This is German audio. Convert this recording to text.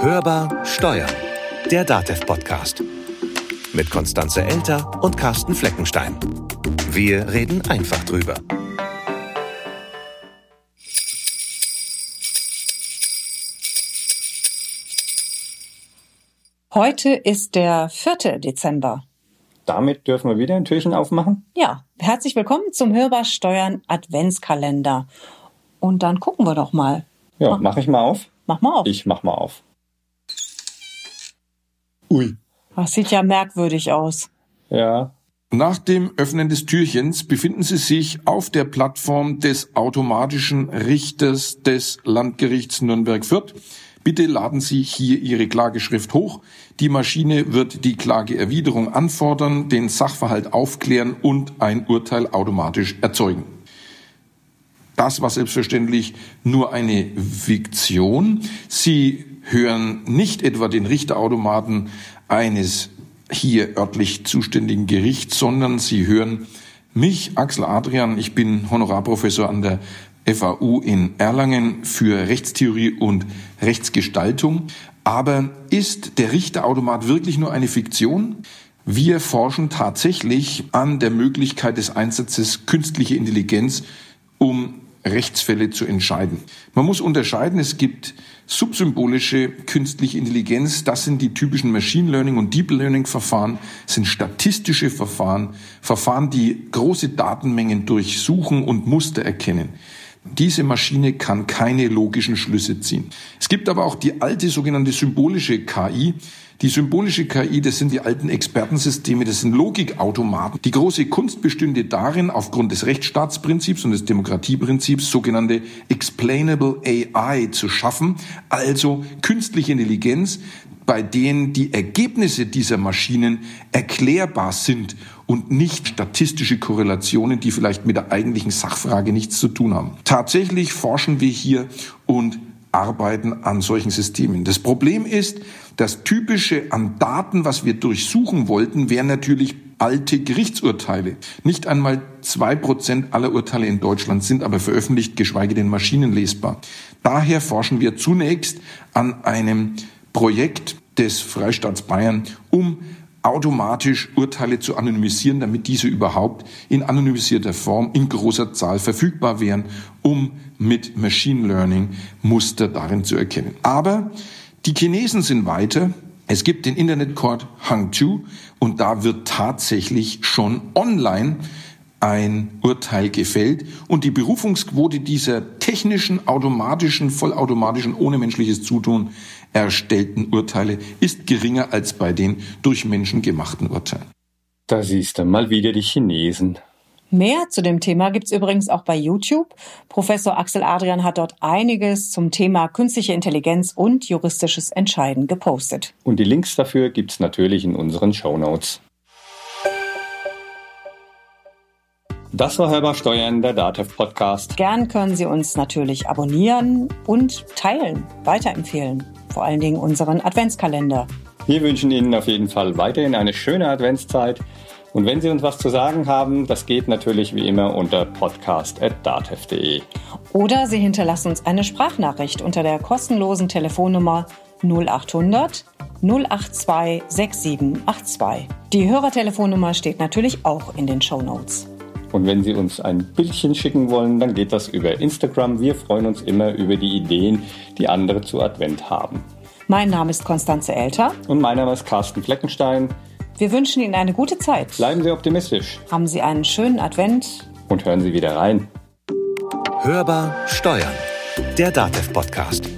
Hörbar Steuern, der DATEV-Podcast. Mit Konstanze Elter und Carsten Fleckenstein. Wir reden einfach drüber. Heute ist der 4. Dezember. Damit dürfen wir wieder ein Türchen aufmachen. Ja, herzlich willkommen zum Hörbar Steuern Adventskalender. Und dann gucken wir doch mal. Ja, mach ich mal auf. Mach mal auf. Ich mach mal auf. Ui. Das sieht ja merkwürdig aus. Ja. Nach dem Öffnen des Türchens befinden Sie sich auf der Plattform des automatischen Richters des Landgerichts Nürnberg-Fürth. Bitte laden Sie hier Ihre Klageschrift hoch. Die Maschine wird die Klageerwiderung anfordern, den Sachverhalt aufklären und ein Urteil automatisch erzeugen. Das war selbstverständlich nur eine Fiktion. Sie hören nicht etwa den Richterautomaten eines hier örtlich zuständigen Gerichts, sondern Sie hören mich, Axel Adrian. Ich bin Honorarprofessor an der FAU in Erlangen für Rechtstheorie und Rechtsgestaltung. Aber ist der Richterautomat wirklich nur eine Fiktion? Wir forschen tatsächlich an der Möglichkeit des Einsatzes künstlicher Intelligenz, Rechtsfälle zu entscheiden. Man muss unterscheiden, es gibt subsymbolische künstliche Intelligenz, das sind die typischen Machine Learning und Deep Learning Verfahren, sind statistische Verfahren, Verfahren, die große Datenmengen durchsuchen und Muster erkennen. Diese Maschine kann keine logischen Schlüsse ziehen. Es gibt aber auch die alte sogenannte symbolische KI. Die symbolische KI, das sind die alten Expertensysteme, das sind Logikautomaten. Die große Kunst bestünde darin, aufgrund des Rechtsstaatsprinzips und des Demokratieprinzips sogenannte Explainable AI zu schaffen, also künstliche Intelligenz, bei denen die Ergebnisse dieser Maschinen erklärbar sind und nicht statistische Korrelationen, die vielleicht mit der eigentlichen Sachfrage nichts zu tun haben. Tatsächlich forschen wir hier und arbeiten an solchen Systemen. Das Problem ist, das Typische an Daten, was wir durchsuchen wollten, wären natürlich alte Gerichtsurteile. Nicht einmal zwei Prozent aller Urteile in Deutschland sind aber veröffentlicht, geschweige denn maschinenlesbar. Daher forschen wir zunächst an einem Projekt des Freistaats Bayern, um automatisch Urteile zu anonymisieren, damit diese überhaupt in anonymisierter Form in großer Zahl verfügbar wären, um mit Machine Learning Muster darin zu erkennen. Aber die Chinesen sind weiter. Es gibt den Internet Court Hangzhou und da wird tatsächlich schon online ein Urteil gefällt und die Berufungsquote dieser technischen, automatischen, vollautomatischen, ohne menschliches Zutun erstellten Urteile ist geringer als bei den durch Menschen gemachten Urteilen. Da siehst du mal wieder die Chinesen. Mehr zu dem Thema gibt's übrigens auch bei YouTube. Professor Axel Adrian hat dort einiges zum Thema künstliche Intelligenz und juristisches Entscheiden gepostet. Und die Links dafür gibt's natürlich in unseren Show Das war Hörbar Steuern, der DATEV Podcast. Gern können Sie uns natürlich abonnieren und teilen, weiterempfehlen. Vor allen Dingen unseren Adventskalender. Wir wünschen Ihnen auf jeden Fall weiterhin eine schöne Adventszeit. Und wenn Sie uns was zu sagen haben, das geht natürlich wie immer unter podcast.datev.de. Oder Sie hinterlassen uns eine Sprachnachricht unter der kostenlosen Telefonnummer 0800 082 6782. Die Hörertelefonnummer steht natürlich auch in den Show Notes. Und wenn Sie uns ein Bildchen schicken wollen, dann geht das über Instagram. Wir freuen uns immer über die Ideen, die andere zu Advent haben. Mein Name ist Konstanze Elter. Und mein Name ist Carsten Fleckenstein. Wir wünschen Ihnen eine gute Zeit. Bleiben Sie optimistisch. Haben Sie einen schönen Advent. Und hören Sie wieder rein. Hörbar Steuern, der DATEV-Podcast.